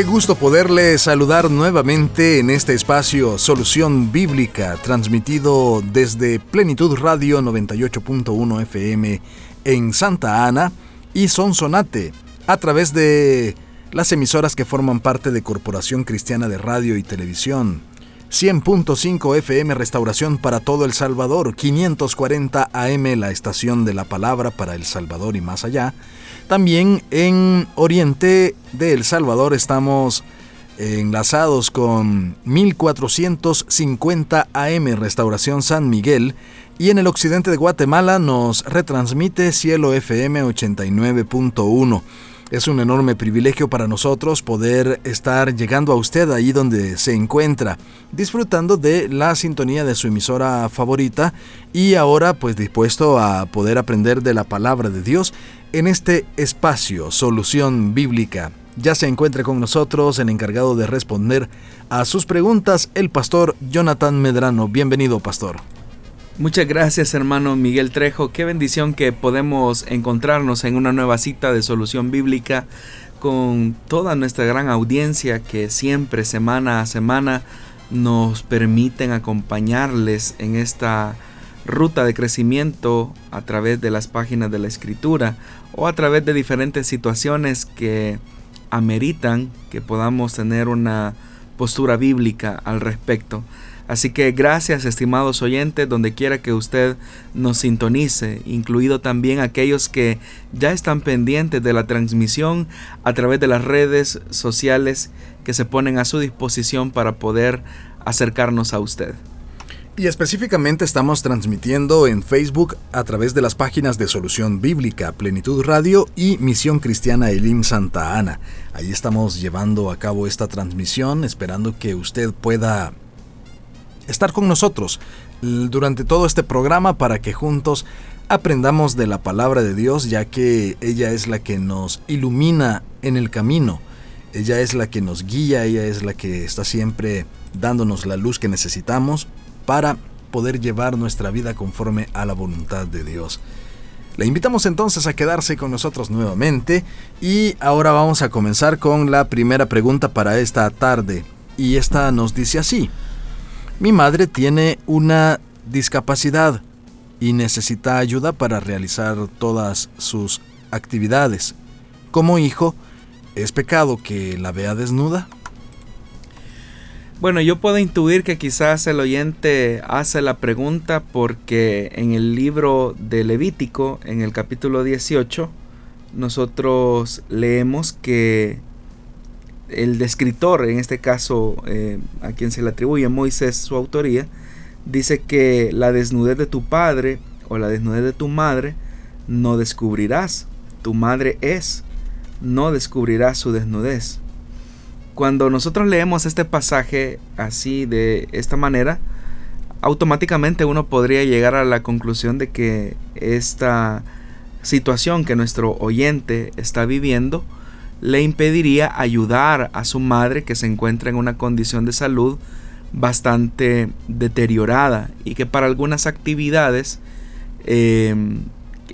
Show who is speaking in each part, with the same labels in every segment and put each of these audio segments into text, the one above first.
Speaker 1: Qué gusto poderle saludar nuevamente en este espacio Solución Bíblica, transmitido desde Plenitud Radio 98.1 FM en Santa Ana y Sonsonate, a través de las emisoras que forman parte de Corporación Cristiana de Radio y Televisión. 100.5 FM Restauración para todo El Salvador, 540 AM la estación de la palabra para El Salvador y más allá, también en Oriente de El Salvador estamos enlazados con 1450 AM Restauración San Miguel y en el occidente de Guatemala nos retransmite Cielo FM 89.1. Es un enorme privilegio para nosotros poder estar llegando a usted ahí donde se encuentra, disfrutando de la sintonía de su emisora favorita y ahora pues dispuesto a poder aprender de la palabra de Dios en este espacio Solución Bíblica. Ya se encuentra con nosotros el encargado de responder a sus preguntas, el pastor Jonathan Medrano. Bienvenido, pastor.
Speaker 2: Muchas gracias hermano Miguel Trejo. Qué bendición que podemos encontrarnos en una nueva cita de solución bíblica con toda nuestra gran audiencia que siempre semana a semana nos permiten acompañarles en esta ruta de crecimiento a través de las páginas de la escritura o a través de diferentes situaciones que ameritan que podamos tener una postura bíblica al respecto. Así que gracias estimados oyentes, donde quiera que usted nos sintonice, incluido también aquellos que ya están pendientes de la transmisión a través de las redes sociales que se ponen a su disposición para poder acercarnos a usted.
Speaker 1: Y específicamente estamos transmitiendo en Facebook a través de las páginas de Solución Bíblica, Plenitud Radio y Misión Cristiana Elim Santa Ana. Ahí estamos llevando a cabo esta transmisión, esperando que usted pueda estar con nosotros durante todo este programa para que juntos aprendamos de la palabra de Dios, ya que ella es la que nos ilumina en el camino. Ella es la que nos guía, ella es la que está siempre dándonos la luz que necesitamos para poder llevar nuestra vida conforme a la voluntad de Dios. Le invitamos entonces a quedarse con nosotros nuevamente y ahora vamos a comenzar con la primera pregunta para esta tarde. Y esta nos dice así. Mi madre tiene una discapacidad y necesita ayuda para realizar todas sus actividades. Como hijo, ¿es pecado que la vea desnuda?
Speaker 2: Bueno, yo puedo intuir que quizás el oyente hace la pregunta porque en el libro de Levítico, en el capítulo 18, nosotros leemos que el descritor, en este caso eh, a quien se le atribuye Moisés su autoría, dice que la desnudez de tu padre o la desnudez de tu madre no descubrirás. Tu madre es, no descubrirás su desnudez. Cuando nosotros leemos este pasaje así de esta manera, automáticamente uno podría llegar a la conclusión de que esta situación que nuestro oyente está viviendo le impediría ayudar a su madre que se encuentra en una condición de salud bastante deteriorada y que para algunas actividades eh,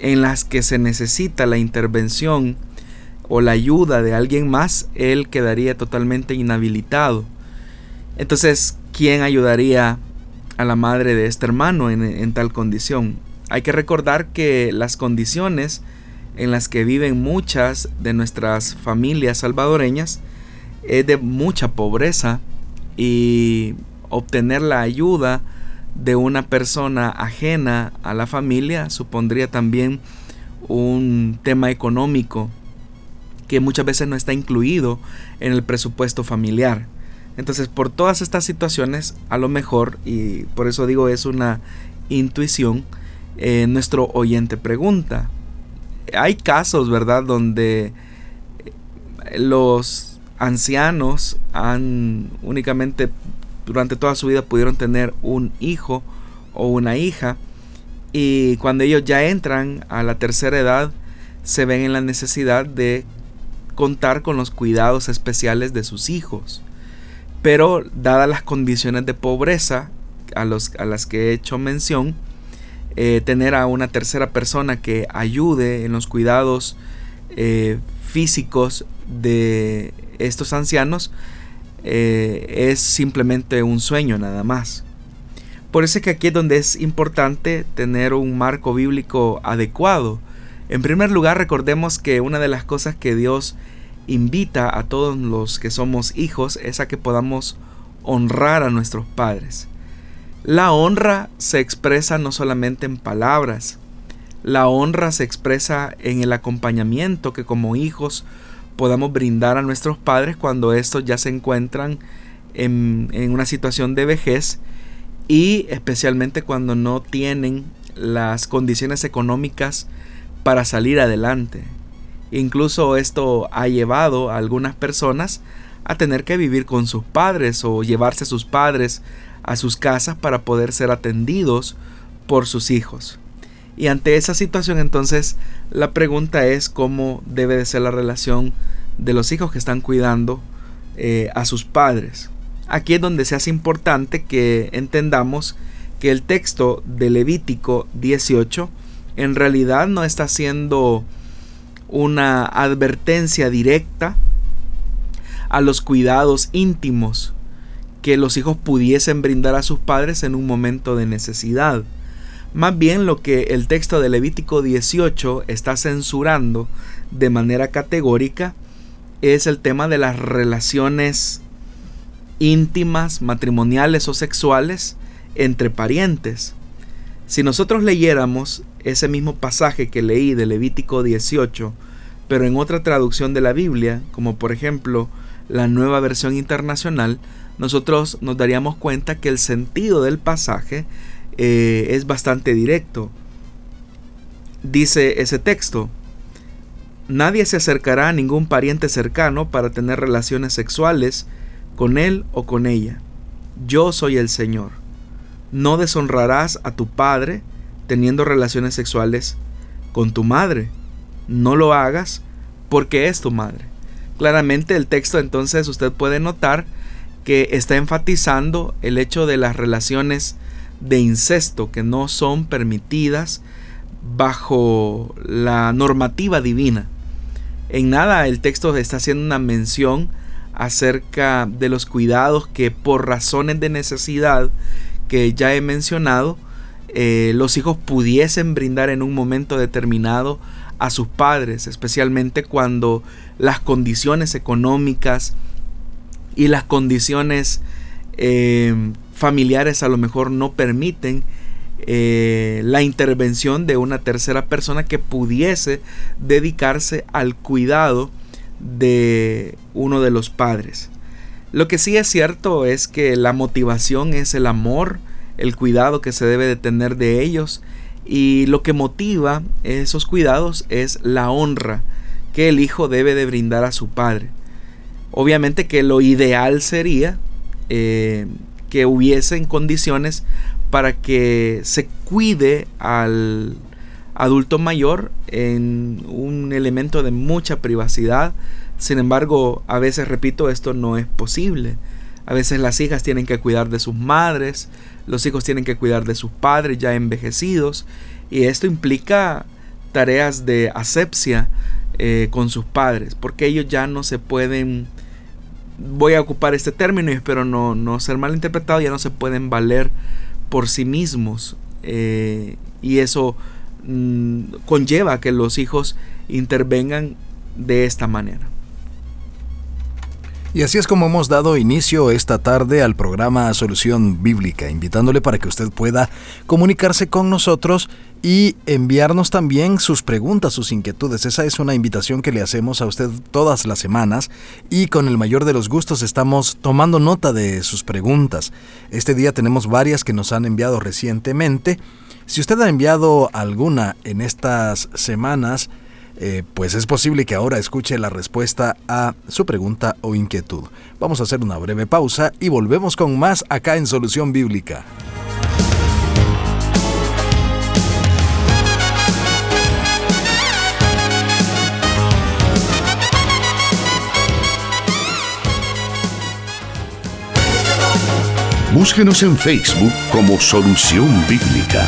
Speaker 2: en las que se necesita la intervención o la ayuda de alguien más, él quedaría totalmente inhabilitado. Entonces, ¿quién ayudaría a la madre de este hermano en, en tal condición? Hay que recordar que las condiciones en las que viven muchas de nuestras familias salvadoreñas es de mucha pobreza y obtener la ayuda de una persona ajena a la familia supondría también un tema económico que muchas veces no está incluido en el presupuesto familiar. Entonces, por todas estas situaciones, a lo mejor, y por eso digo es una intuición, eh, nuestro oyente pregunta, hay casos, ¿verdad?, donde los ancianos han únicamente durante toda su vida pudieron tener un hijo o una hija y cuando ellos ya entran a la tercera edad se ven en la necesidad de contar con los cuidados especiales de sus hijos. Pero dadas las condiciones de pobreza a, los, a las que he hecho mención, eh, tener a una tercera persona que ayude en los cuidados eh, físicos de estos ancianos eh, es simplemente un sueño nada más. Por eso es que aquí es donde es importante tener un marco bíblico adecuado. En primer lugar, recordemos que una de las cosas que Dios invita a todos los que somos hijos es a que podamos honrar a nuestros padres. La honra se expresa no solamente en palabras, la honra se expresa en el acompañamiento que como hijos podamos brindar a nuestros padres cuando estos ya se encuentran en, en una situación de vejez y especialmente cuando no tienen las condiciones económicas para salir adelante. Incluso esto ha llevado a algunas personas a tener que vivir con sus padres o llevarse a sus padres a sus casas para poder ser atendidos por sus hijos. Y ante esa situación entonces la pregunta es cómo debe de ser la relación de los hijos que están cuidando eh, a sus padres. Aquí es donde se hace importante que entendamos que el texto de Levítico 18 en realidad no está haciendo una advertencia directa a los cuidados íntimos que los hijos pudiesen brindar a sus padres en un momento de necesidad. Más bien lo que el texto de Levítico 18 está censurando de manera categórica es el tema de las relaciones íntimas, matrimoniales o sexuales entre parientes. Si nosotros leyéramos ese mismo pasaje que leí de Levítico 18, pero en otra traducción de la Biblia, como por ejemplo la nueva versión internacional, nosotros nos daríamos cuenta que el sentido del pasaje eh, es bastante directo. Dice ese texto, nadie se acercará a ningún pariente cercano para tener relaciones sexuales con él o con ella. Yo soy el Señor. No deshonrarás a tu padre teniendo relaciones sexuales con tu madre. No lo hagas porque es tu madre. Claramente el texto entonces usted puede notar que está enfatizando el hecho de las relaciones de incesto que no son permitidas bajo la normativa divina. En nada el texto está haciendo una mención acerca de los cuidados que por razones de necesidad que ya he mencionado, eh, los hijos pudiesen brindar en un momento determinado a sus padres, especialmente cuando las condiciones económicas y las condiciones eh, familiares a lo mejor no permiten eh, la intervención de una tercera persona que pudiese dedicarse al cuidado de uno de los padres. Lo que sí es cierto es que la motivación es el amor, el cuidado que se debe de tener de ellos y lo que motiva esos cuidados es la honra que el hijo debe de brindar a su padre. Obviamente que lo ideal sería eh, que hubiesen condiciones para que se cuide al adulto mayor en un elemento de mucha privacidad. Sin embargo, a veces, repito, esto no es posible. A veces las hijas tienen que cuidar de sus madres, los hijos tienen que cuidar de sus padres ya envejecidos, y esto implica tareas de asepsia eh, con sus padres, porque ellos ya no se pueden voy a ocupar este término y espero no, no ser malinterpretado, ya no se pueden valer por sí mismos. Eh, y eso mm, conlleva que los hijos intervengan de esta manera.
Speaker 1: Y así es como hemos dado inicio esta tarde al programa Solución Bíblica, invitándole para que usted pueda comunicarse con nosotros y enviarnos también sus preguntas, sus inquietudes. Esa es una invitación que le hacemos a usted todas las semanas y con el mayor de los gustos estamos tomando nota de sus preguntas. Este día tenemos varias que nos han enviado recientemente. Si usted ha enviado alguna en estas semanas, eh, pues es posible que ahora escuche la respuesta a su pregunta o inquietud. Vamos a hacer una breve pausa y volvemos con más acá en Solución Bíblica.
Speaker 3: Búsquenos en Facebook como Solución Bíblica.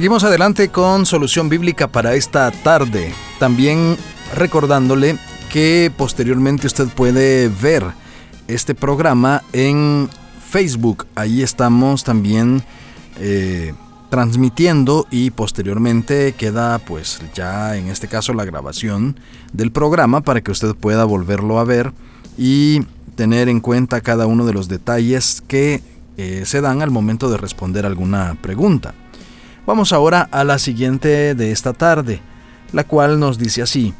Speaker 1: Seguimos adelante con solución bíblica para esta tarde. También recordándole que posteriormente usted puede ver este programa en Facebook. Ahí estamos también eh, transmitiendo y posteriormente queda pues ya en este caso la grabación del programa para que usted pueda volverlo a ver y tener en cuenta cada uno de los detalles que eh, se dan al momento de responder alguna pregunta. Vamos ahora a la siguiente de esta tarde, la cual nos dice así.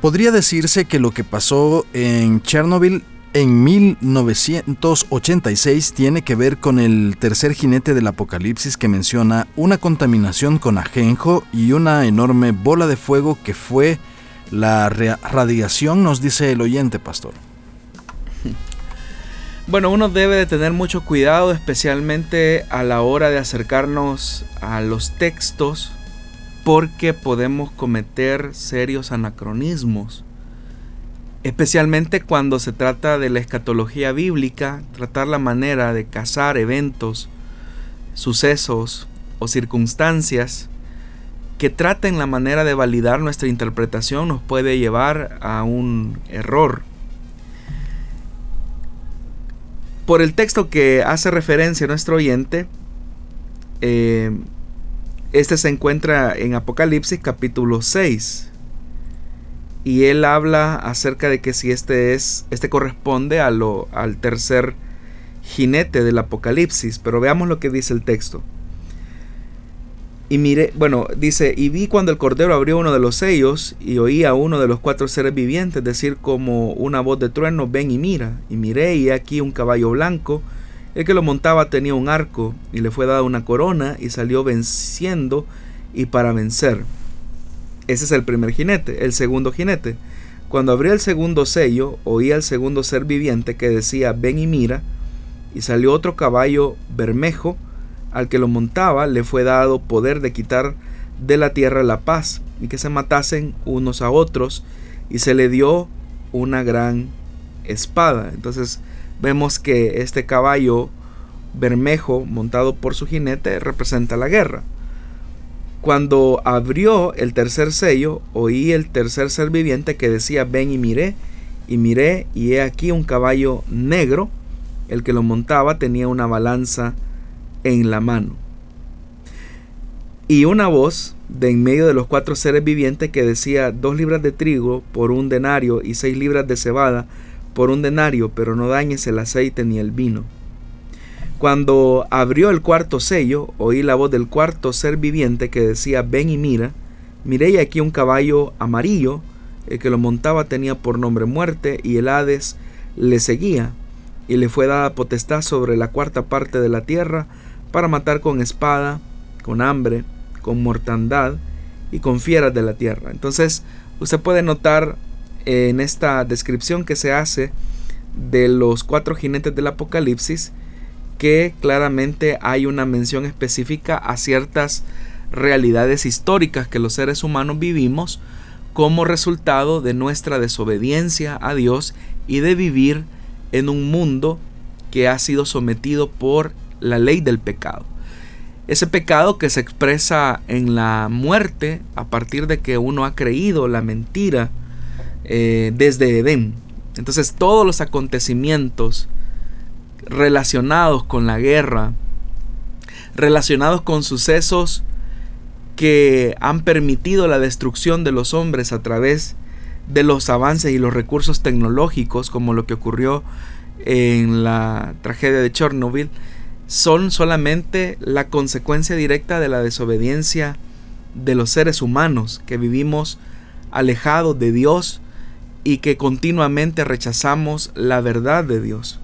Speaker 1: Podría decirse que lo que pasó en Chernobyl en 1986 tiene que ver con el tercer jinete del apocalipsis que menciona una contaminación con ajenjo y una enorme bola de fuego que fue la radiación, nos dice el oyente, pastor.
Speaker 2: Bueno, uno debe de tener mucho cuidado, especialmente a la hora de acercarnos a los textos, porque podemos cometer serios anacronismos. Especialmente cuando se trata de la escatología bíblica, tratar la manera de cazar eventos, sucesos o circunstancias que traten la manera de validar nuestra interpretación nos puede llevar a un error. Por el texto que hace referencia a nuestro oyente, eh, este se encuentra en Apocalipsis capítulo 6. Y él habla acerca de que si este es, este corresponde a lo, al tercer jinete del Apocalipsis. Pero veamos lo que dice el texto. Y mire, bueno, dice, y vi cuando el Cordero abrió uno de los sellos y oí a uno de los cuatro seres vivientes decir como una voz de trueno, ven y mira. Y miré y aquí un caballo blanco, el que lo montaba tenía un arco y le fue dada una corona y salió venciendo y para vencer. Ese es el primer jinete, el segundo jinete. Cuando abrió el segundo sello, oí al segundo ser viviente que decía, ven y mira, y salió otro caballo bermejo, al que lo montaba le fue dado poder de quitar de la tierra la paz y que se matasen unos a otros y se le dio una gran espada. Entonces vemos que este caballo bermejo montado por su jinete representa la guerra. Cuando abrió el tercer sello, oí el tercer ser viviente que decía, ven y miré, y miré, y he aquí un caballo negro, el que lo montaba tenía una balanza en la mano. Y una voz de en medio de los cuatro seres vivientes que decía dos libras de trigo por un denario y seis libras de cebada por un denario, pero no dañes el aceite ni el vino. Cuando abrió el cuarto sello, oí la voz del cuarto ser viviente que decía, ven y mira, miré aquí un caballo amarillo, el que lo montaba tenía por nombre muerte, y el Hades le seguía, y le fue dada potestad sobre la cuarta parte de la tierra, para matar con espada, con hambre, con mortandad y con fieras de la tierra. Entonces, usted puede notar en esta descripción que se hace de los cuatro jinetes del Apocalipsis que claramente hay una mención específica a ciertas realidades históricas que los seres humanos vivimos como resultado de nuestra desobediencia a Dios y de vivir en un mundo que ha sido sometido por la ley del pecado. Ese pecado que se expresa en la muerte a partir de que uno ha creído la mentira eh, desde Edén. Entonces todos los acontecimientos relacionados con la guerra, relacionados con sucesos que han permitido la destrucción de los hombres a través de los avances y los recursos tecnológicos, como lo que ocurrió en la tragedia de Chernobyl, son solamente la consecuencia directa de la desobediencia de los seres humanos que vivimos alejados de Dios y que continuamente rechazamos la verdad de Dios.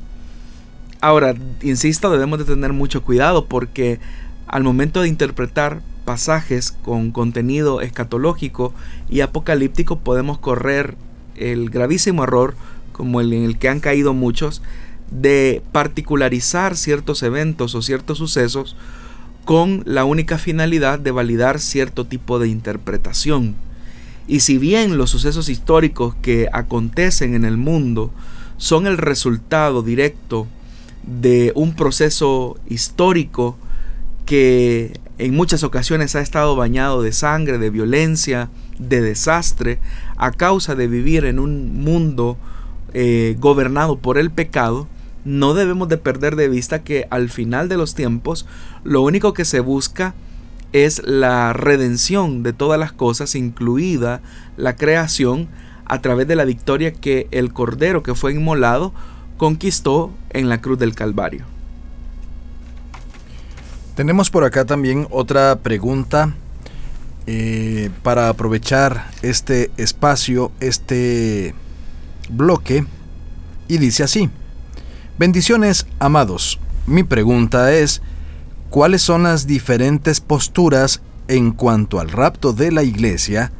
Speaker 2: Ahora, insisto, debemos de tener mucho cuidado porque al momento de interpretar pasajes con contenido escatológico y apocalíptico podemos correr el gravísimo error, como el en el que han caído muchos, de particularizar ciertos eventos o ciertos sucesos con la única finalidad de validar cierto tipo de interpretación. Y si bien los sucesos históricos que acontecen en el mundo son el resultado directo de un proceso histórico que en muchas ocasiones ha estado bañado de sangre, de violencia, de desastre, a causa de vivir en un mundo eh, gobernado por el pecado, no debemos de perder de vista que al final de los tiempos lo único que se busca es la redención de todas las cosas, incluida la creación, a través de la victoria que el Cordero que fue inmolado conquistó en la cruz del Calvario.
Speaker 1: Tenemos por acá también otra pregunta eh, para aprovechar este espacio, este bloque, y dice así. Bendiciones, amados. Mi pregunta es, ¿cuáles son las diferentes posturas en cuanto al rapto de la iglesia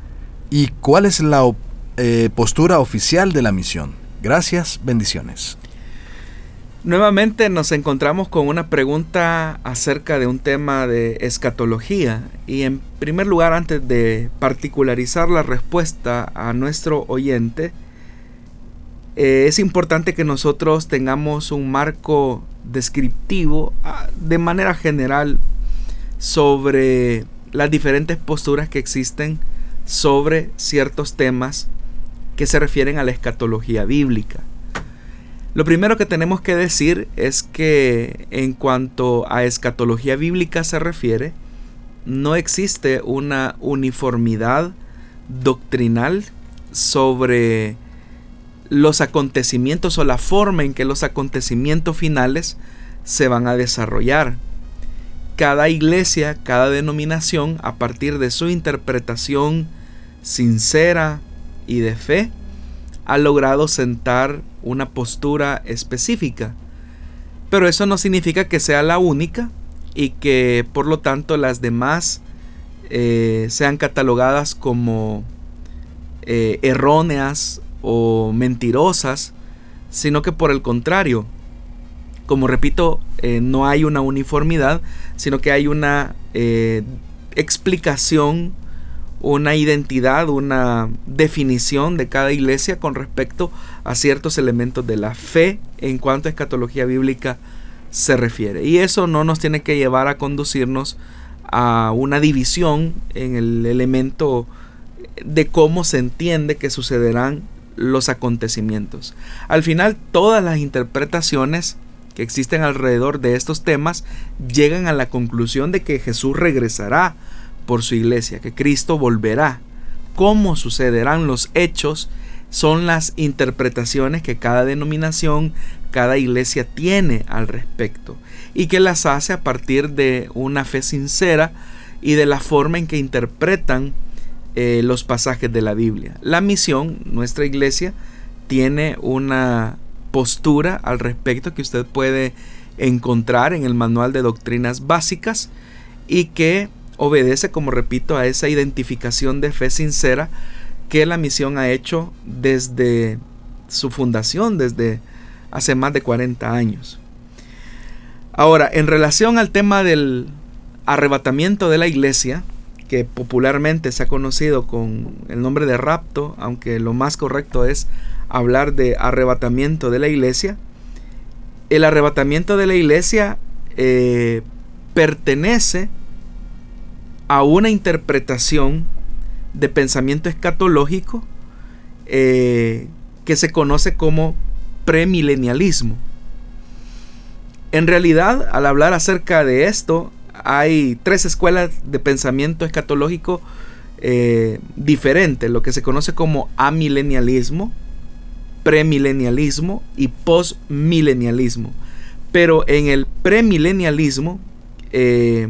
Speaker 1: y cuál es la eh, postura oficial de la misión? Gracias, bendiciones.
Speaker 2: Nuevamente nos encontramos con una pregunta acerca de un tema de escatología y en primer lugar antes de particularizar la respuesta a nuestro oyente, eh, es importante que nosotros tengamos un marco descriptivo ah, de manera general sobre las diferentes posturas que existen sobre ciertos temas que se refieren a la escatología bíblica. Lo primero que tenemos que decir es que en cuanto a escatología bíblica se refiere, no existe una uniformidad doctrinal sobre los acontecimientos o la forma en que los acontecimientos finales se van a desarrollar. Cada iglesia, cada denominación, a partir de su interpretación sincera y de fe, ha logrado sentar una postura específica. Pero eso no significa que sea la única y que por lo tanto las demás eh, sean catalogadas como eh, erróneas o mentirosas, sino que por el contrario, como repito, eh, no hay una uniformidad, sino que hay una eh, explicación, una identidad, una definición de cada iglesia con respecto a ciertos elementos de la fe en cuanto a escatología bíblica se refiere. Y eso no nos tiene que llevar a conducirnos a una división en el elemento de cómo se entiende que sucederán los acontecimientos. Al final, todas las interpretaciones que existen alrededor de estos temas llegan a la conclusión de que Jesús regresará por su iglesia, que Cristo volverá. ¿Cómo sucederán los hechos? Son las interpretaciones que cada denominación, cada iglesia tiene al respecto y que las hace a partir de una fe sincera y de la forma en que interpretan eh, los pasajes de la Biblia. La misión, nuestra iglesia, tiene una postura al respecto que usted puede encontrar en el manual de doctrinas básicas y que obedece, como repito, a esa identificación de fe sincera que la misión ha hecho desde su fundación, desde hace más de 40 años. Ahora, en relación al tema del arrebatamiento de la iglesia, que popularmente se ha conocido con el nombre de rapto, aunque lo más correcto es hablar de arrebatamiento de la iglesia, el arrebatamiento de la iglesia eh, pertenece a una interpretación de pensamiento escatológico eh, que se conoce como premilenialismo. En realidad, al hablar acerca de esto, hay tres escuelas de pensamiento escatológico eh, diferentes, lo que se conoce como amilenialismo, premilenialismo y postmilenialismo. Pero en el premilenialismo, eh,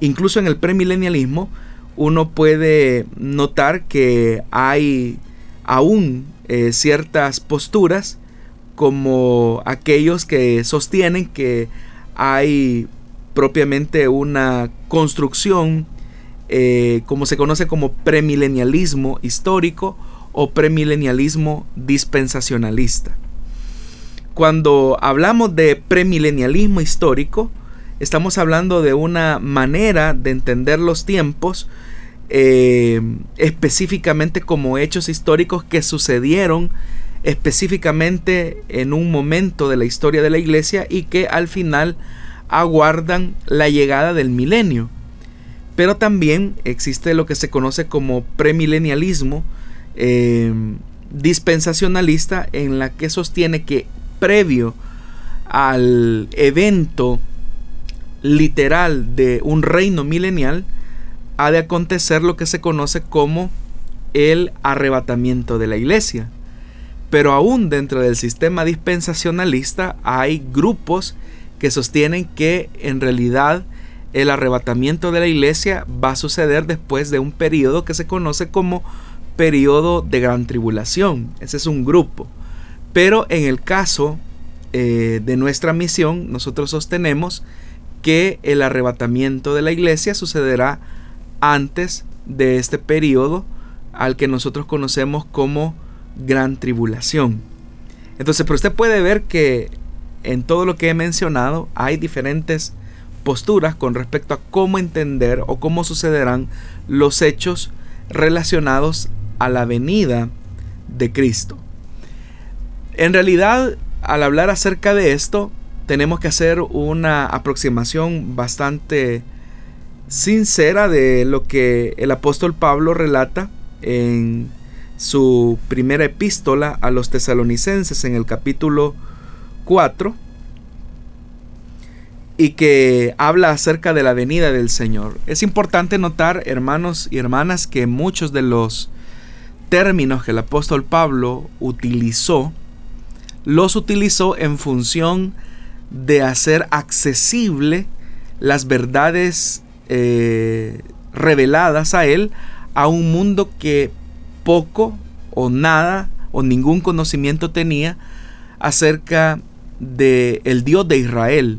Speaker 2: incluso en el premilenialismo, uno puede notar que hay aún eh, ciertas posturas como aquellos que sostienen que hay propiamente una construcción eh, como se conoce como premilenialismo histórico o premilenialismo dispensacionalista. Cuando hablamos de premilenialismo histórico, estamos hablando de una manera de entender los tiempos eh, específicamente como hechos históricos que sucedieron específicamente en un momento de la historia de la iglesia y que al final aguardan la llegada del milenio. Pero también existe lo que se conoce como premilenialismo eh, dispensacionalista en la que sostiene que previo al evento literal de un reino milenial ha de acontecer lo que se conoce como el arrebatamiento de la iglesia. Pero aún dentro del sistema dispensacionalista hay grupos que sostienen que en realidad el arrebatamiento de la iglesia va a suceder después de un periodo que se conoce como periodo de gran tribulación. Ese es un grupo. Pero en el caso eh, de nuestra misión, nosotros sostenemos que el arrebatamiento de la iglesia sucederá antes de este periodo al que nosotros conocemos como gran tribulación. Entonces, pero usted puede ver que en todo lo que he mencionado hay diferentes posturas con respecto a cómo entender o cómo sucederán los hechos relacionados a la venida de Cristo. En realidad, al hablar acerca de esto, tenemos que hacer una aproximación bastante sincera de lo que el apóstol Pablo relata en su primera epístola a los tesalonicenses en el capítulo 4 y que habla acerca de la venida del Señor. Es importante notar, hermanos y hermanas, que muchos de los términos que el apóstol Pablo utilizó, los utilizó en función de hacer accesible las verdades eh, reveladas a él a un mundo que poco o nada o ningún conocimiento tenía acerca de el Dios de Israel.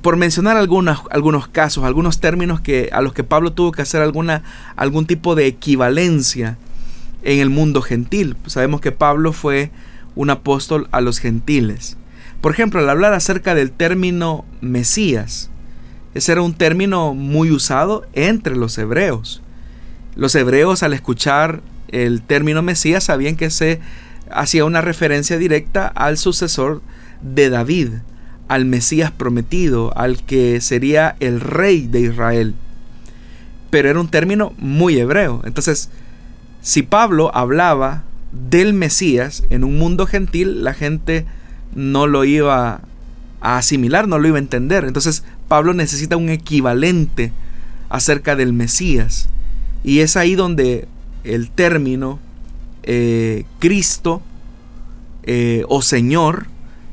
Speaker 2: Por mencionar algunos, algunos casos, algunos términos que, a los que Pablo tuvo que hacer alguna, algún tipo de equivalencia en el mundo gentil. Sabemos que Pablo fue un apóstol a los gentiles. Por ejemplo, al hablar acerca del término Mesías, ese era un término muy usado entre los hebreos. Los hebreos al escuchar el término Mesías sabían que se hacía una referencia directa al sucesor de David, al Mesías prometido, al que sería el rey de Israel. Pero era un término muy hebreo. Entonces, si Pablo hablaba del Mesías en un mundo gentil, la gente no lo iba a asimilar, no lo iba a entender. Entonces Pablo necesita un equivalente acerca del Mesías. Y es ahí donde el término eh, Cristo eh, o Señor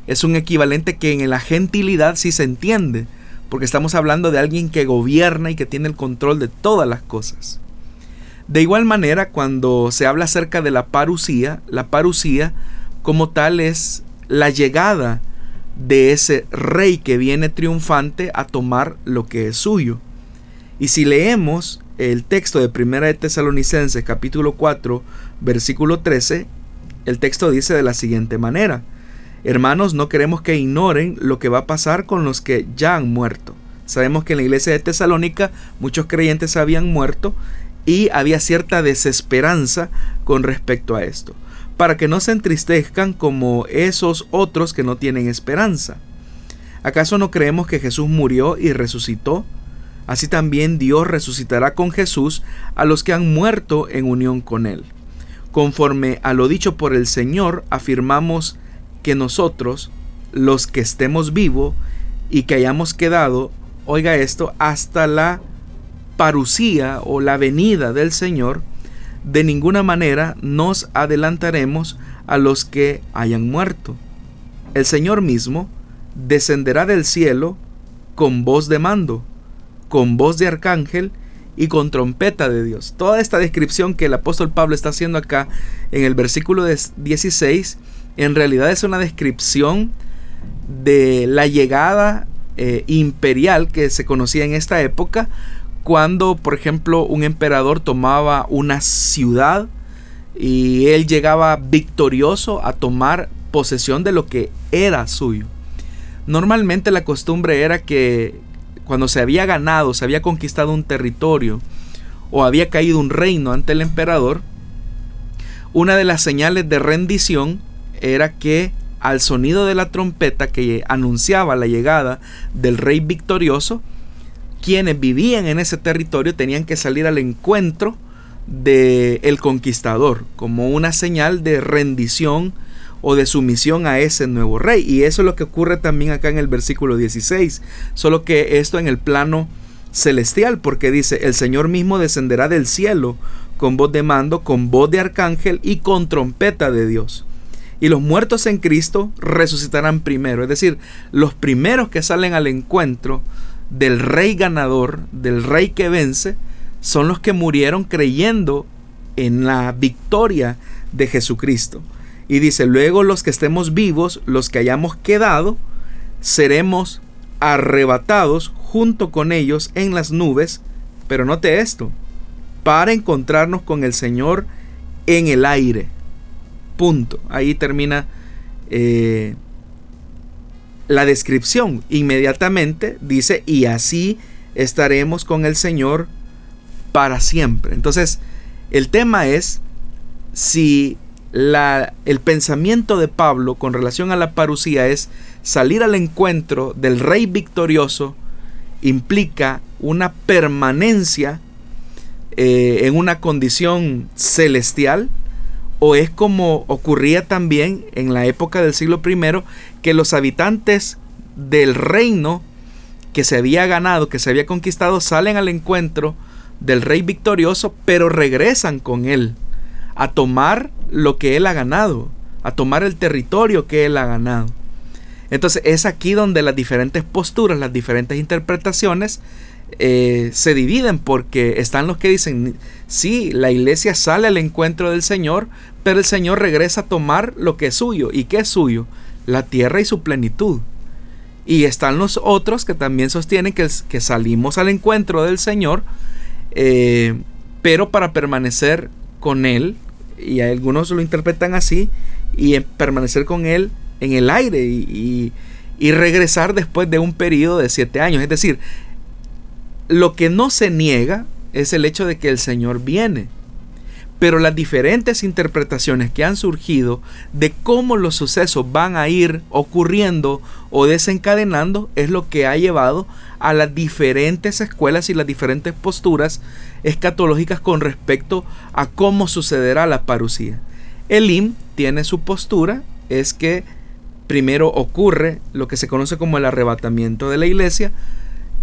Speaker 2: es un equivalente que en la gentilidad sí se entiende, porque estamos hablando de alguien que gobierna y que tiene el control de todas las cosas. De igual manera, cuando se habla acerca de la parucía, la parucía como tal es la llegada de ese rey que viene triunfante a tomar lo que es suyo. Y si leemos el texto de Primera de Tesalonicenses capítulo 4 versículo 13, el texto dice de la siguiente manera: Hermanos, no queremos que ignoren lo que va a pasar con los que ya han muerto. Sabemos que en la iglesia de Tesalónica muchos creyentes habían muerto y había cierta desesperanza con respecto a esto. para que no se entristezcan como esos otros que no tienen esperanza. ¿Acaso no creemos que Jesús murió y resucitó? Así también Dios resucitará con Jesús a los que han muerto en unión con Él. Conforme a lo dicho por el Señor, afirmamos que nosotros, los que estemos vivos y que hayamos quedado, oiga esto, hasta la parucía o la venida del Señor, de ninguna manera nos adelantaremos a los que hayan muerto. El Señor mismo descenderá del cielo con voz de mando, con voz de arcángel y con trompeta de Dios. Toda esta descripción que el apóstol Pablo está haciendo acá en el versículo 16, en realidad es una descripción de la llegada eh, imperial que se conocía en esta época, cuando, por ejemplo, un emperador tomaba una ciudad y él llegaba victorioso a tomar posesión de lo que era suyo. Normalmente la costumbre era que cuando se había ganado, se había conquistado un territorio o había caído un reino ante el emperador, una de las señales de rendición era que al sonido de la trompeta que anunciaba la llegada del rey victorioso, quienes vivían en ese territorio tenían que salir al encuentro del el conquistador como una señal de rendición o de sumisión a ese nuevo rey. Y eso es lo que ocurre también acá en el versículo 16, solo que esto en el plano celestial, porque dice, el Señor mismo descenderá del cielo con voz de mando, con voz de arcángel y con trompeta de Dios. Y los muertos en Cristo resucitarán primero, es decir, los primeros que salen al encuentro del rey ganador, del rey que vence, son los que murieron creyendo en la victoria de Jesucristo. Y dice, luego los que estemos vivos, los que hayamos quedado, seremos arrebatados junto con ellos en las nubes, pero note esto, para encontrarnos con el Señor en el aire. Punto. Ahí termina eh, la descripción. Inmediatamente dice, y así estaremos con el Señor para siempre. Entonces, el tema es si la, el pensamiento de Pablo con relación a la parucía es salir al encuentro del rey victorioso implica una permanencia eh, en una condición celestial o es como ocurría también en la época del siglo I que los habitantes del reino que se había ganado, que se había conquistado, salen al encuentro del rey victorioso, pero regresan con él a tomar lo que él ha ganado, a tomar el territorio que él ha ganado. Entonces es aquí donde las diferentes posturas, las diferentes interpretaciones eh, se dividen porque están los que dicen, sí, la iglesia sale al encuentro del Señor, pero el Señor regresa a tomar lo que es suyo. ¿Y qué es suyo? La tierra y su plenitud. Y están los otros que también sostienen que, salimos al encuentro del Señor, eh, pero para permanecer con Él y algunos lo interpretan así, y permanecer con él en el aire y, y, regresar después de un periodo de siete años. Es decir, lo que no se niega es el hecho de que el Señor viene. Pero las diferentes interpretaciones que han surgido de cómo los sucesos van a ir ocurriendo o desencadenando es lo que ha llevado a las diferentes escuelas y las diferentes posturas escatológicas con respecto a cómo sucederá la parucía. Elim tiene su postura, es que primero ocurre lo que se conoce como el arrebatamiento de la iglesia,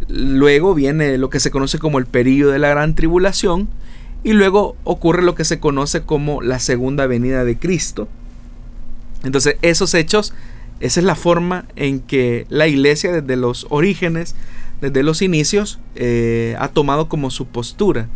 Speaker 2: luego viene lo que se conoce como el período de la gran tribulación, y luego ocurre lo que se conoce como la segunda venida de Cristo. Entonces esos hechos, esa es la forma en que la iglesia desde los orígenes desde los inicios eh, ha tomado como su postura.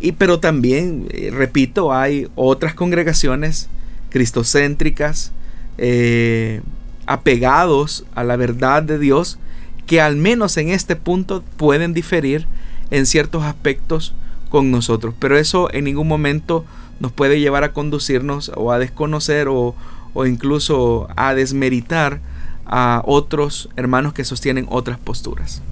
Speaker 2: Y, pero también, eh, repito, hay otras congregaciones cristocéntricas, eh, apegados a la verdad de Dios, que al menos en este punto pueden diferir en ciertos aspectos con nosotros. Pero eso en ningún momento nos puede llevar a conducirnos o a desconocer o, o incluso a desmeritar a otros hermanos que sostienen otras posturas.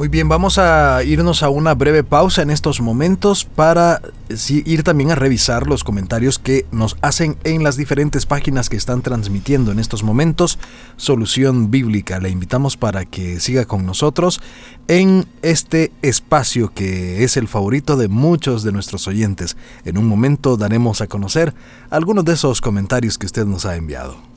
Speaker 1: Muy bien, vamos a irnos a una breve pausa en estos momentos para ir también a revisar los comentarios que nos hacen en las diferentes páginas que están transmitiendo en estos momentos Solución Bíblica. Le invitamos para que siga con nosotros en este espacio que es el favorito de muchos de nuestros oyentes. En un momento daremos a conocer algunos de esos comentarios que usted nos ha enviado.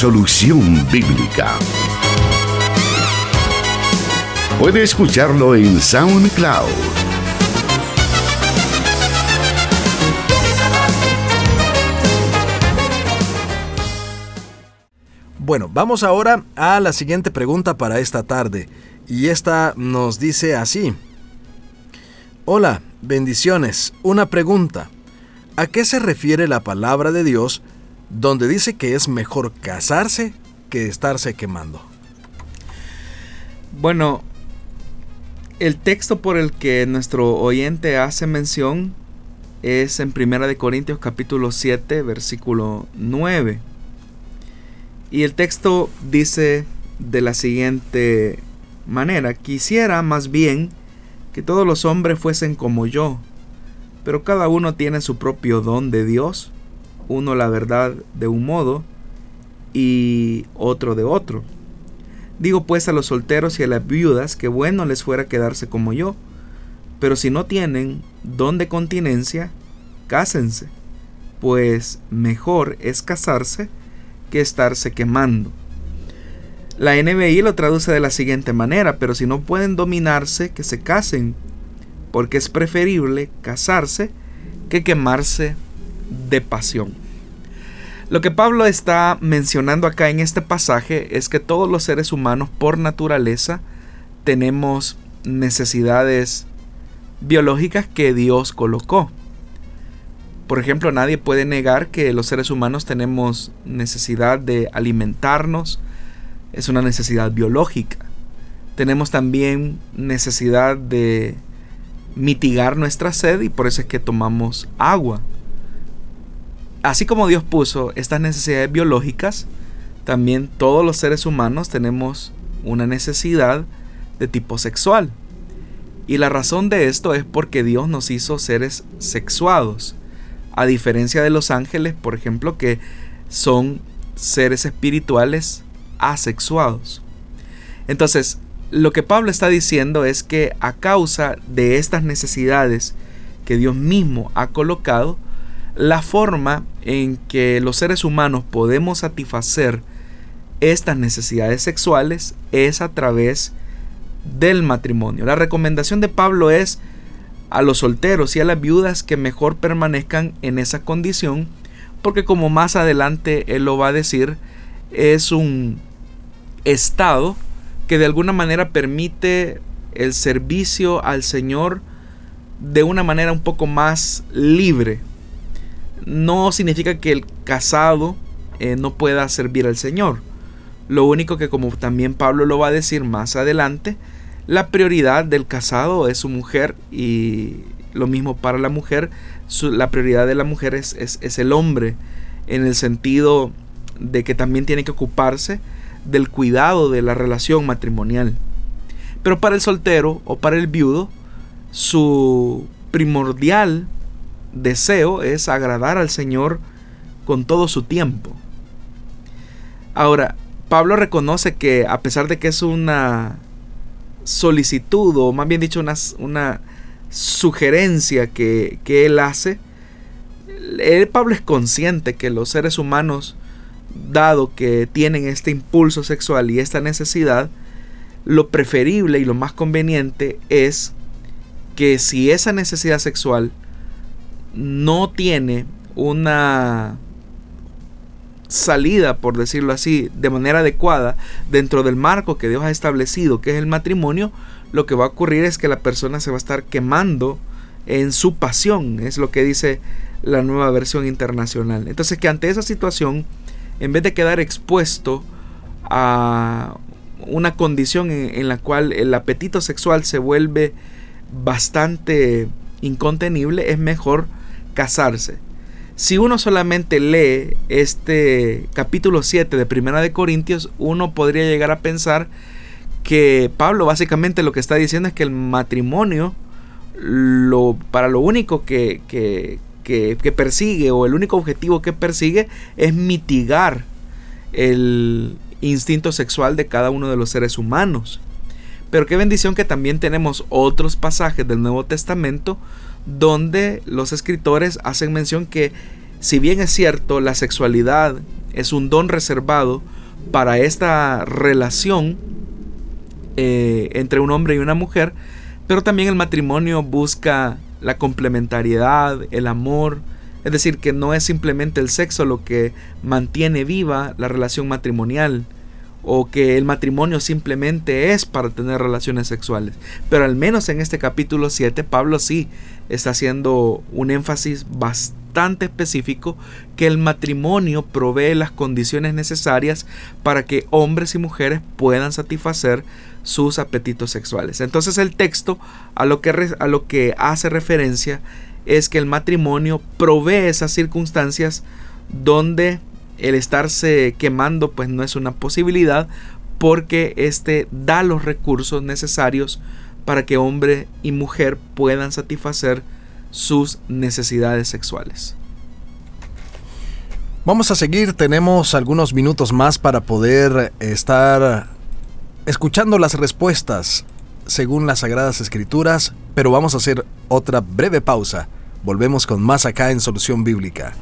Speaker 3: Solución Bíblica. Puede escucharlo en SoundCloud.
Speaker 1: Bueno, vamos ahora a la siguiente pregunta para esta tarde. Y esta nos dice así. Hola, bendiciones. Una pregunta. ¿A qué se refiere la palabra de Dios donde dice que es mejor casarse que estarse quemando.
Speaker 2: Bueno, el texto por el que nuestro oyente hace mención es en Primera de Corintios capítulo 7, versículo 9. Y el texto dice de la siguiente manera, quisiera más bien que todos los hombres fuesen como yo, pero cada uno tiene su propio don de Dios uno la verdad de un modo y otro de otro. Digo pues a los solteros y a las viudas que bueno les fuera quedarse como yo, pero si no tienen don de continencia, cásense, pues mejor es casarse que estarse quemando. La NBI lo traduce de la siguiente manera, pero si no pueden dominarse, que se casen, porque es preferible casarse que quemarse de pasión. Lo que Pablo está mencionando acá en este pasaje es que todos los seres humanos por naturaleza tenemos necesidades biológicas que Dios colocó. Por ejemplo, nadie puede negar que los seres humanos tenemos necesidad de alimentarnos, es una necesidad biológica. Tenemos también necesidad de mitigar nuestra sed y por eso es que tomamos agua así como Dios puso estas necesidades biológicas, también todos los seres humanos tenemos una necesidad de tipo sexual. Y la razón de esto es porque Dios nos hizo seres sexuados, a diferencia de los ángeles, por ejemplo, que son seres espirituales asexuados. Entonces, lo que Pablo está diciendo es que a causa de estas necesidades que Dios mismo ha colocado, la forma en que los seres humanos podemos satisfacer estas necesidades sexuales es a través del matrimonio. La recomendación de Pablo es a los solteros y a las viudas que mejor permanezcan en esa condición, porque como más adelante él lo va a decir, es un estado que de alguna manera permite el servicio al Señor de una manera un poco más libre, no significa que el casado eh, no pueda servir al Señor. Lo único que como también Pablo lo va a decir más adelante, la prioridad del casado es su mujer y lo mismo para la mujer, la prioridad de la mujer es, es el hombre en el sentido de que también tiene que ocuparse del cuidado de la relación matrimonial. Pero para el soltero o para el viudo, su primordial deseo es agradar al Señor con todo su tiempo. Ahora, Pablo reconoce que a pesar de que es una solicitud, o más bien dicho, una, sugerencia que, que él hace, él, Pablo es consciente que los seres humanos, dado que tienen este impulso sexual y esta necesidad, lo preferible y lo más conveniente es que si esa necesidad sexual no tiene una salida, por decirlo así, de manera adecuada dentro del marco que Dios ha establecido, que es el matrimonio, lo que va a ocurrir es que la persona se va a estar quemando en su pasión, es lo que dice la nueva versión internacional. Entonces que ante esa situación en vez de quedar expuesto a una condición en, la cual el apetito sexual se vuelve bastante incontenible, es mejor casarse. Si uno solamente lee este capítulo 7 de Primera de Corintios, uno podría llegar a pensar que Pablo básicamente lo que está diciendo es que el matrimonio, lo, para lo único que, que, que persigue o el único objetivo que persigue es mitigar el instinto sexual de cada uno de los seres humanos. Pero qué bendición que también tenemos otros pasajes del Nuevo Testamento donde los escritores hacen mención que si bien es cierto la sexualidad es un don reservado para esta relación eh, entre un hombre y una mujer, pero también el matrimonio busca la complementariedad, el amor, es decir, que no es simplemente el sexo lo que mantiene viva la relación matrimonial, o que el matrimonio simplemente es para tener relaciones sexuales. Pero al menos en este capítulo 7, Pablo sí está haciendo un énfasis bastante específico que el matrimonio provee las condiciones necesarias para que hombres y mujeres puedan satisfacer sus apetitos sexuales. Entonces el texto a lo que, a lo que hace referencia es que el matrimonio provee esas circunstancias donde el estarse quemando pues no es una posibilidad porque este da los recursos necesarios para que hombre y mujer puedan satisfacer sus necesidades sexuales.
Speaker 1: Vamos a seguir, tenemos algunos minutos más para poder estar escuchando las respuestas según las Sagradas Escrituras, pero vamos a hacer otra breve pausa. Volvemos con más acá en Solución Bíblica.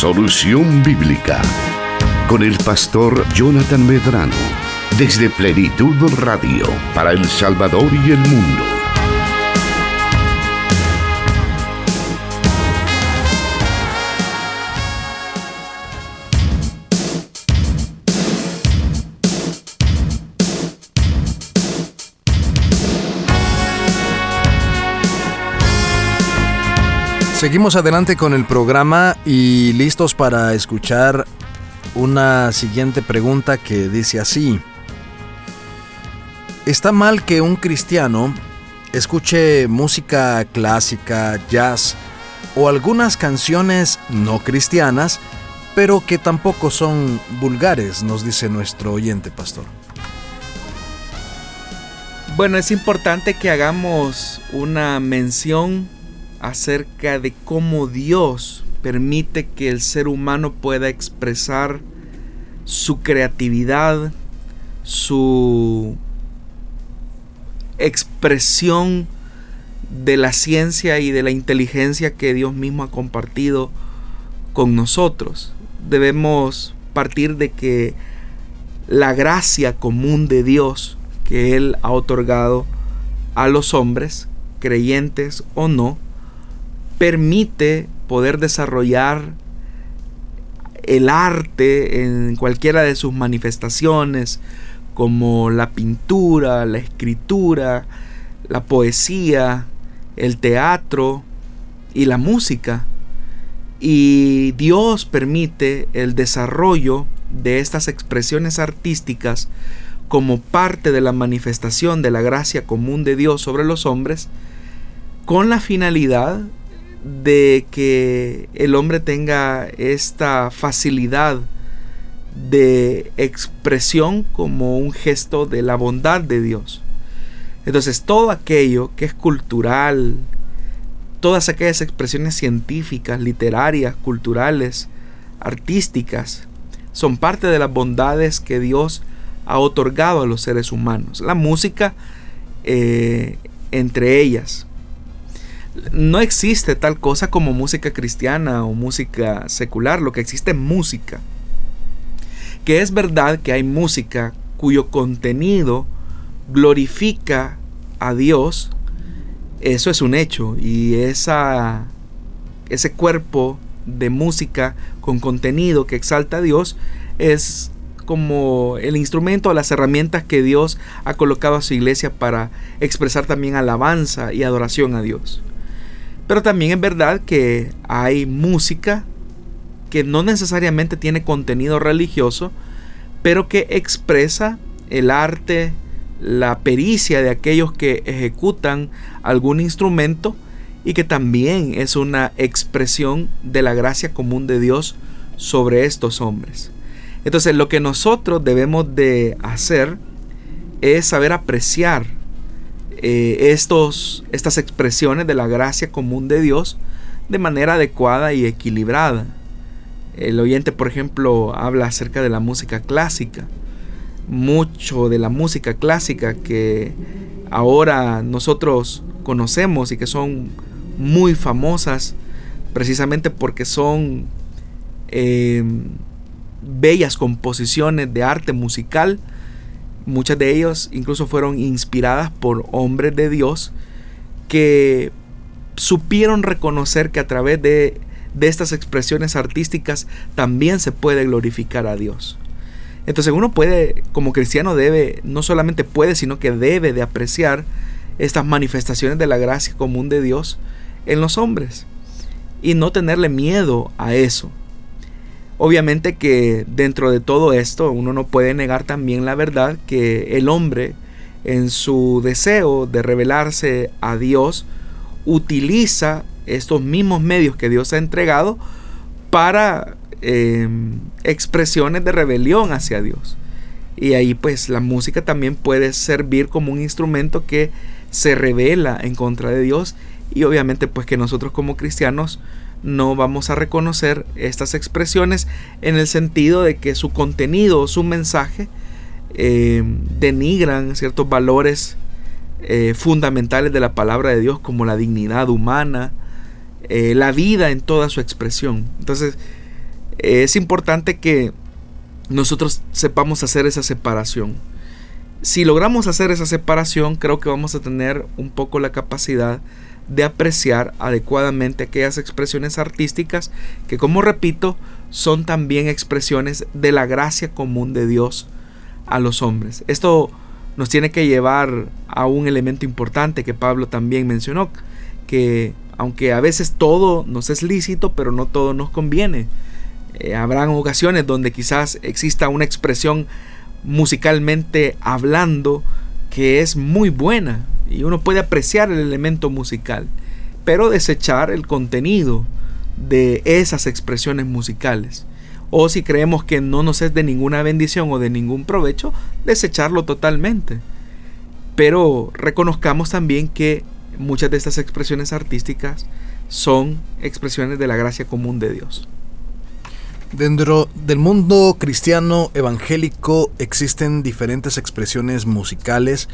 Speaker 3: Solución Bíblica con el pastor Jonathan Medrano desde Plenitud Radio para El Salvador y el mundo.
Speaker 1: Seguimos adelante con el programa y listos para escuchar una siguiente pregunta que dice así. ¿Está mal que un cristiano escuche música clásica, jazz o algunas canciones no cristianas, pero que tampoco son vulgares, nos dice nuestro oyente pastor?
Speaker 2: Bueno, es importante que hagamos una mención acerca de cómo Dios permite que el ser humano pueda expresar su creatividad, su expresión de la ciencia y de la inteligencia que Dios mismo ha compartido con nosotros. Debemos partir de que la gracia común de Dios que Él ha otorgado a los hombres, creyentes o no, permite poder desarrollar el arte en cualquiera de sus manifestaciones, como la pintura, la escritura, la poesía, el teatro y la música. Y Dios permite el desarrollo de estas expresiones artísticas como parte de la manifestación de la gracia común de Dios sobre los hombres, con la finalidad de que el hombre tenga esta facilidad de expresión como un gesto de la bondad de Dios. Entonces todo aquello que es cultural, todas aquellas expresiones científicas, literarias, culturales, artísticas, son parte de las bondades que Dios ha otorgado a los seres humanos. La música eh, entre ellas no existe tal cosa como música cristiana o música secular, lo que existe es música. Que es verdad que hay música cuyo contenido glorifica a Dios, eso es un hecho. Y esa, ese cuerpo de música con contenido que exalta a Dios es como el instrumento, las herramientas que Dios ha colocado a su iglesia para expresar también alabanza y adoración a Dios. Pero también es verdad que hay música que no necesariamente tiene contenido religioso, pero que expresa el arte, la pericia de aquellos que ejecutan algún instrumento y que también es una expresión de la gracia común de Dios sobre estos hombres. Entonces lo que nosotros debemos de hacer es saber apreciar eh, estos, estas expresiones de la gracia común de Dios de manera adecuada y equilibrada. El oyente, por ejemplo, habla acerca de la música clásica. Mucho de la música clásica que ahora nosotros conocemos y que son muy famosas precisamente porque son eh, bellas composiciones de arte musical. Muchas de ellas incluso fueron inspiradas por hombres de Dios que supieron reconocer que a través de, de estas expresiones artísticas también se puede glorificar a Dios. Entonces uno puede, como cristiano debe, no solamente puede, sino que debe de apreciar estas manifestaciones de la gracia común de Dios en los hombres y no tenerle miedo a eso. Obviamente que dentro de todo esto uno no puede negar también la verdad que el hombre en su deseo de revelarse a Dios utiliza estos mismos medios que Dios ha entregado para em, expresiones de rebelión hacia Dios. Y ahí pues la música también puede servir como un instrumento que se revela en contra de Dios y obviamente pues que nosotros como cristianos no vamos a reconocer estas expresiones en el sentido de que su contenido su mensaje eh, denigran ciertos valores eh, fundamentales de la palabra de Dios como la dignidad humana, eh, la vida en toda su expresión. Entonces es importante que nosotros sepamos hacer esa separación. Si logramos hacer esa separación, creo que vamos a tener un poco la capacidad de apreciar adecuadamente aquellas expresiones artísticas que, como repito, son también expresiones de la gracia común de Dios a los hombres. Esto nos tiene que llevar a un elemento importante que Pablo también mencionó, que aunque a veces todo nos es lícito, pero no todo nos conviene. Eh, habrán ocasiones donde quizás exista una expresión musicalmente hablando que es muy buena, y uno puede apreciar el elemento musical, pero desechar el contenido de esas expresiones musicales. O si creemos que no nos es de ninguna bendición o de ningún provecho, desecharlo totalmente. Pero reconozcamos también que muchas de estas expresiones artísticas son expresiones de la gracia común de Dios.
Speaker 1: Dentro del mundo cristiano evangélico existen diferentes expresiones musicales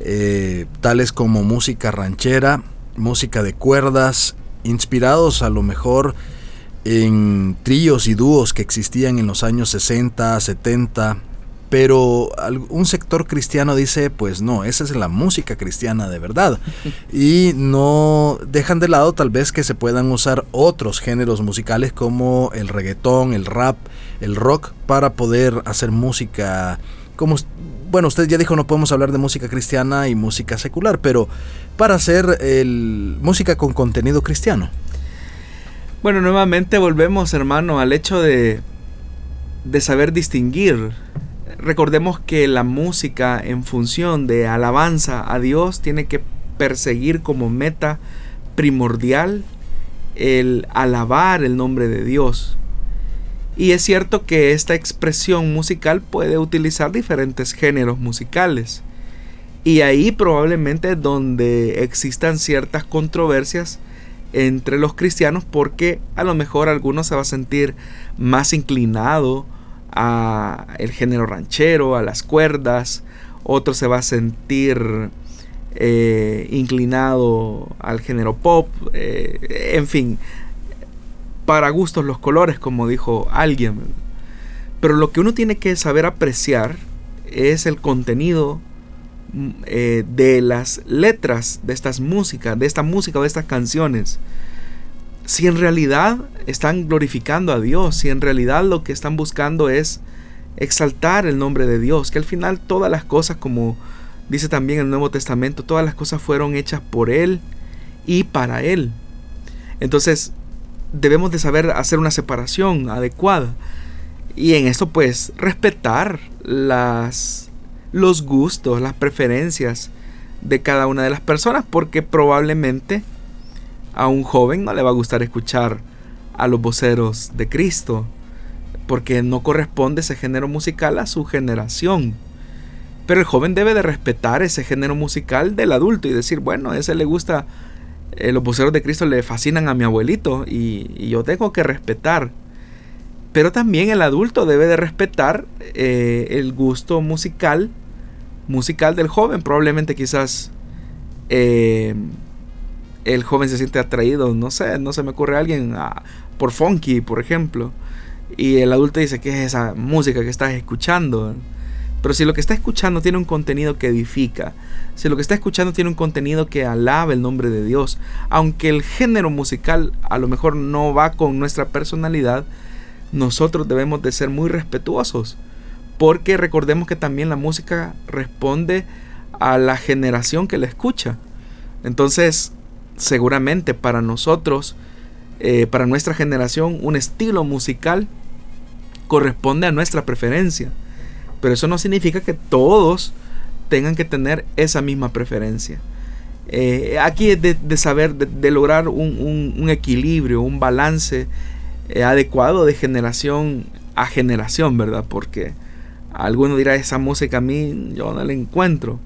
Speaker 1: eh, tales como música ranchera, música de cuerdas, inspirados a lo mejor en tríos y dúos que existían en los años 60, 70, pero un sector cristiano dice, pues no, esa es la música cristiana de verdad. Y no dejan de lado tal vez que se puedan usar otros géneros musicales como el reggaetón, el rap, el rock, para poder hacer música como bueno, usted ya dijo no podemos hablar de música cristiana y música secular, pero para hacer el, música con contenido cristiano.
Speaker 2: Bueno, nuevamente volvemos, hermano, al hecho de, de saber distinguir. Recordemos que la música en función de alabanza a Dios tiene que perseguir como meta primordial el alabar el nombre de Dios. Y es cierto que esta expresión musical puede utilizar diferentes géneros musicales. Y ahí probablemente donde existan ciertas controversias entre los cristianos porque a lo mejor algunos se va a sentir más inclinado a el género ranchero, a las cuerdas, otro se va a sentir eh, inclinado al género pop, eh, en fin, para gustos los colores, como dijo alguien. Pero lo que uno tiene que saber apreciar es el contenido mm, eh, de las letras de estas músicas, de esta música de estas canciones, si en realidad están glorificando a Dios, si en realidad lo que están buscando es exaltar el nombre de Dios, que al final todas las cosas, como dice también el Nuevo Testamento, todas las cosas fueron hechas por Él y para Él. Entonces, debemos de saber hacer una separación adecuada. Y en esto pues respetar las, los gustos, las preferencias de cada una de las personas, porque probablemente a un joven no le va a gustar escuchar a los voceros de Cristo, porque no corresponde ese género musical a su generación. Pero el joven debe de respetar ese género musical del adulto y decir, bueno, a ese le gusta, eh, los voceros de Cristo le fascinan a mi abuelito y, yo tengo que respetar. Pero también el adulto debe de respetar eh, el gusto musical, musical del joven. Probablemente quizás eh, el joven se siente atraído, no sé, no se me ocurre a alguien por funky, por ejemplo. Y el adulto dice, ¿qué es esa música que estás escuchando? Pero si lo que está escuchando tiene un contenido que edifica, si lo que está escuchando tiene un contenido que alaba el nombre de Dios, aunque el género musical a lo mejor no va con nuestra personalidad, nosotros debemos de ser muy respetuosos, porque recordemos que también la música responde a la generación que la escucha. Entonces, seguramente para nosotros, eh, para nuestra generación, un estilo musical corresponde a nuestra preferencia. Pero eso no significa que todos tengan que tener esa misma preferencia. Eh, aquí es de, saber, de, lograr un, equilibrio, un balance eh, adecuado de generación a generación, ¿verdad? Porque alguno dirá, esa música a mí yo no la encuentro.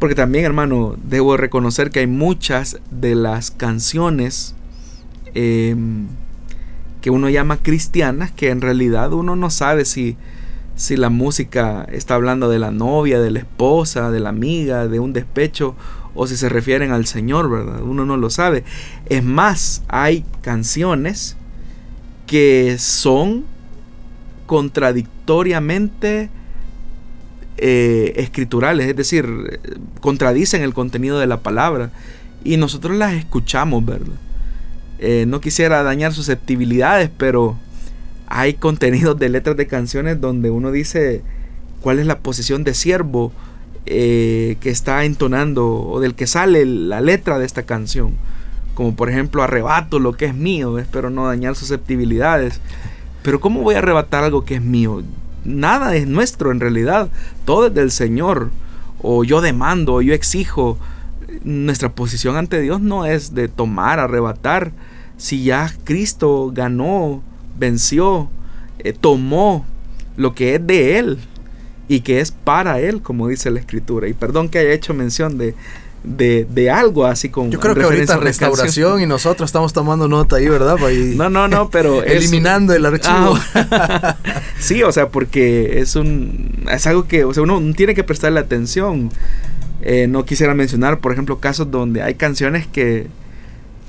Speaker 2: Porque también, hermano, debo reconocer que hay muchas de las canciones em, que uno llama cristianas que en realidad uno no sabe si, si la música está hablando de la novia, de la esposa, de la amiga, de un despecho o si se refieren al Señor, ¿verdad? Uno no lo sabe. Es más, hay canciones que son contradictoriamente eh, escriturales, es decir, contradicen el contenido de la palabra y nosotros las escuchamos, ¿verdad? Eh, no quisiera dañar susceptibilidades, pero hay contenidos de letras de canciones donde uno dice cuál es la posición de siervo eh, que está entonando o del que sale la letra de esta canción. Como por ejemplo, arrebato lo que es mío, espero no dañar susceptibilidades. Pero ¿cómo voy a arrebatar algo que es mío? Nada es nuestro en realidad, todo es del Señor. O yo demando, o yo exijo. Nuestra posición ante Dios no es de tomar, arrebatar. Si ya Cristo ganó, venció, eh, tomó lo que es de Él y que es para Él, como dice la Escritura. Y perdón que haya hecho mención de, de, algo así con
Speaker 1: Yo creo que ahorita restauración y nosotros estamos tomando nota ahí, ¿verdad?
Speaker 2: no, no, no, pero
Speaker 1: eliminando el archivo.
Speaker 2: Ah, sí, o sea, porque es un es algo que, o sea, uno tiene que prestarle atención. Eh, no quisiera mencionar, por ejemplo, casos donde hay canciones que,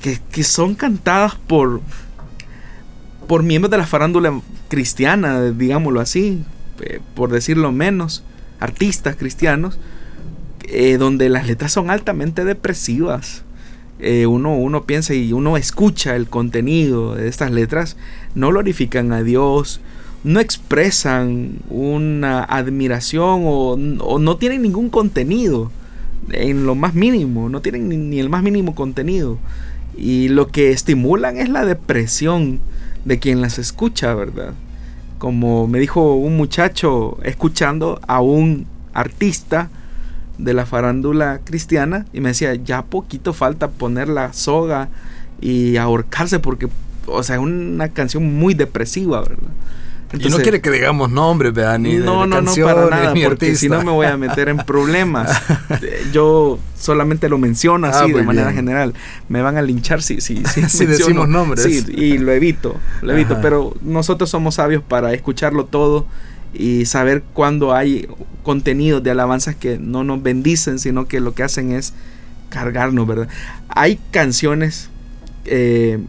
Speaker 2: que, son cantadas por por miembros de la farándula cristiana, digámoslo así, eh, por decirlo menos, artistas cristianos eh, donde las letras son altamente depresivas. Eh, uno, uno piensa y uno escucha el contenido de estas letras, no glorifican a Dios, no expresan una admiración o, no tienen ningún contenido en lo más mínimo, no tienen ni, ni, el más mínimo contenido. Y lo que estimulan es la depresión de quien las escucha, ¿verdad? Como me dijo un muchacho escuchando a un artista, de la farándula cristiana y me decía, ya poquito falta poner la soga y ahorcarse porque, o sea, es una canción muy depresiva, ¿verdad?
Speaker 1: y no quiere que digamos nombres, ¿verdad?
Speaker 2: Ni no, no, no, para nada, porque si no me voy a meter en problemas. Yo solamente lo menciono ah, así de manera general. Me van a linchar si, si,
Speaker 1: si, decimos nombres.
Speaker 2: Sí, y lo evito, lo evito. Pero nosotros somos sabios para escucharlo todo y saber cuando hay contenidos de alabanzas que no nos bendicen, sino que lo que hacen es cargarnos, ¿verdad? Hay canciones eh,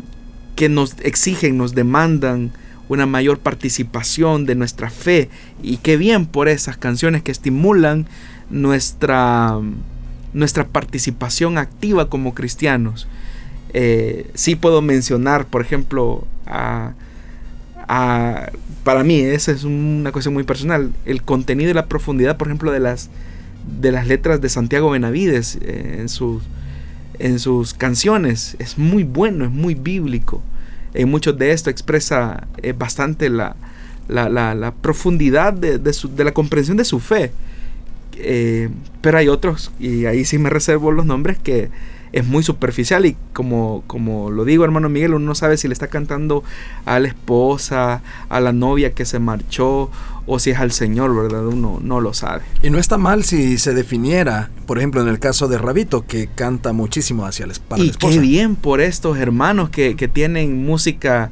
Speaker 2: que nos exigen, nos demandan una mayor participación de nuestra fe y qué bien por esas canciones que estimulan nuestra, nuestra participación activa como cristianos. Eh, sí puedo mencionar, por ejemplo, a, para mí, esa es una cuestión muy personal, el contenido y la profundidad, por ejemplo, de las, de las letras de Santiago Benavides eh, en, sus, en sus canciones. Es muy bueno, es muy bíblico. En muchos de esto expresa eh, bastante la, la, profundidad de, de, la comprensión de su fe. Eh, pero hay otros, y ahí sí me reservo los nombres, que es muy superficial y como, como lo digo hermano Miguel, uno no sabe si le está cantando a la esposa, a la novia que se marchó o si es al Señor, ¿verdad? Uno no lo sabe.
Speaker 1: Y no está mal si se definiera, por ejemplo, en el caso de Rabito, que canta muchísimo hacia la,
Speaker 2: y qué bien por estos hermanos que, tienen música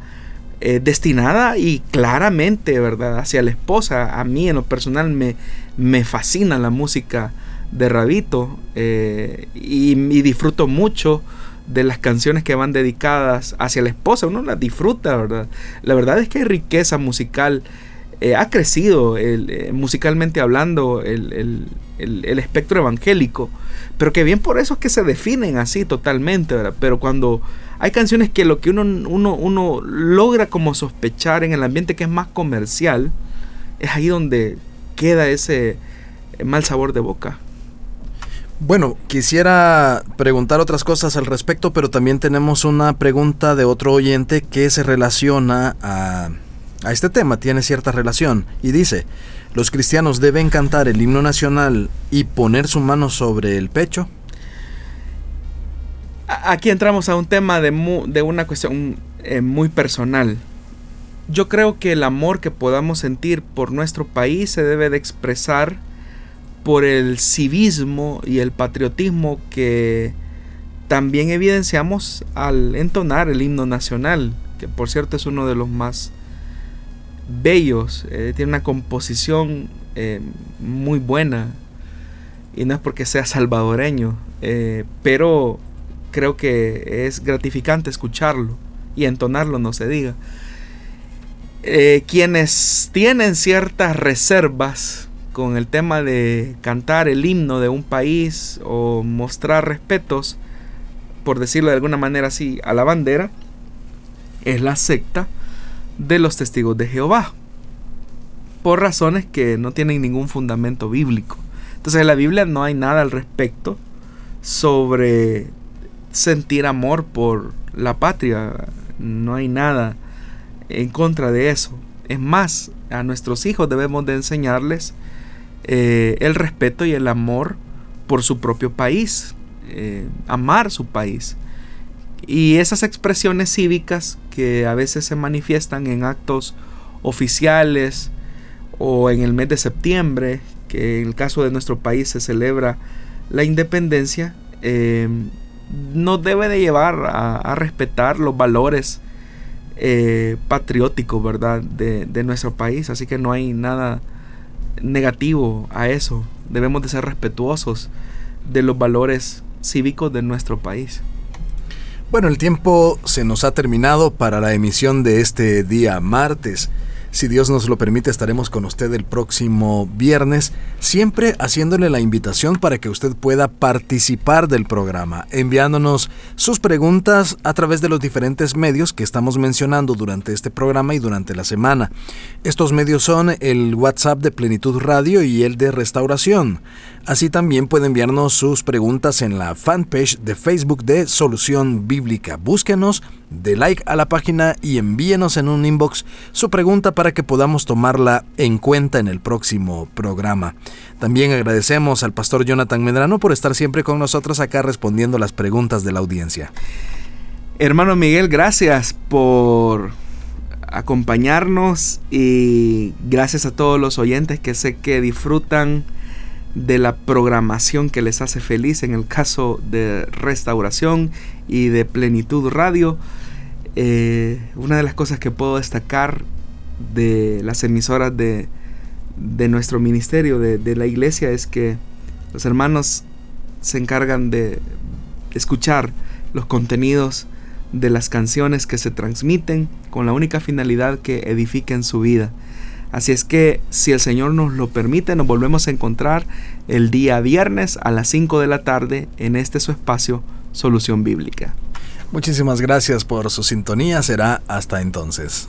Speaker 2: eh, destinada y claramente, ¿verdad? Hacia la esposa. A mí en lo personal me, me fascina la música de Rabito eh, y, disfruto mucho de las canciones que van dedicadas hacia la esposa, uno las disfruta, ¿verdad? La verdad es que hay riqueza musical, eh, ha crecido eh, musicalmente hablando el, espectro evangélico, pero que bien por eso es que se definen así totalmente, ¿verdad? Pero cuando hay canciones que lo que uno, uno, uno logra como sospechar en el ambiente que es más comercial, es ahí donde queda ese mal sabor de boca.
Speaker 1: Bueno, quisiera preguntar otras cosas al respecto, pero también tenemos una pregunta de otro oyente que se relaciona a, este tema, tiene cierta relación, y dice, ¿los cristianos deben cantar el himno nacional y poner su mano sobre el pecho?
Speaker 2: Aquí entramos a un tema de, de una cuestión eh, muy personal. Yo creo que el amor que podamos sentir por nuestro país se debe de expresar por el civismo y el patriotismo que también evidenciamos al entonar el himno nacional, que por cierto es uno de los más bellos, eh, tiene una composición eh, muy buena y no es porque sea salvadoreño, eh, pero creo que es gratificante escucharlo y entonarlo, no se diga. quienes tienen ciertas reservas con el tema de cantar el himno de un país o mostrar respetos, por decirlo de alguna manera así, a la bandera, es la secta de los testigos de Jehová, por razones que no tienen ningún fundamento bíblico. Entonces en la Biblia no hay nada al respecto sobre sentir amor por la patria, no hay nada en contra de eso. Es más, a nuestros hijos debemos de enseñarles eh, el respeto y el amor por su propio país, eh, amar su país. Y esas expresiones cívicas que a veces se manifiestan en actos oficiales o en el mes de septiembre, que en el caso de nuestro país se celebra la independencia, eh, nos debe de llevar a, respetar los valores patrióticos, ¿verdad?, de, nuestro país. Así que no hay nada negativo a eso. Debemos de ser respetuosos de los valores cívicos de nuestro país.
Speaker 1: Bueno, el tiempo se nos ha terminado para la emisión de este día martes. Si Dios nos lo permite, estaremos con usted el próximo viernes, siempre haciéndole la invitación para que usted pueda participar del programa, enviándonos sus preguntas a través de los diferentes medios que estamos mencionando durante este programa y durante la semana. Estos medios son el WhatsApp de Plenitud Radio y el de Restauración. Así también puede enviarnos sus preguntas en la fanpage de Facebook de Solución Bíblica. Búsquenos, de like a la página y envíenos en un inbox su pregunta para que podamos tomarla en cuenta en el próximo programa. También agradecemos al pastor Jonathan Medrano por estar siempre con nosotros acá respondiendo las preguntas de la audiencia.
Speaker 2: Hermano Miguel, gracias por acompañarnos y gracias a todos los oyentes que sé que disfrutan de la programación que les hace feliz en el caso de restauración y de plenitud radio. Eh, una de las cosas que puedo destacar de las emisoras de, de nuestro ministerio, de, de, la iglesia, es que los hermanos se encargan de escuchar los contenidos de las canciones que se transmiten con la única finalidad que edifiquen su vida. Así es que si el Señor nos lo permite, nos volvemos a encontrar el día viernes a las 5 de la tarde en este su espacio Solución Bíblica.
Speaker 1: Muchísimas gracias por su sintonía. Será hasta entonces.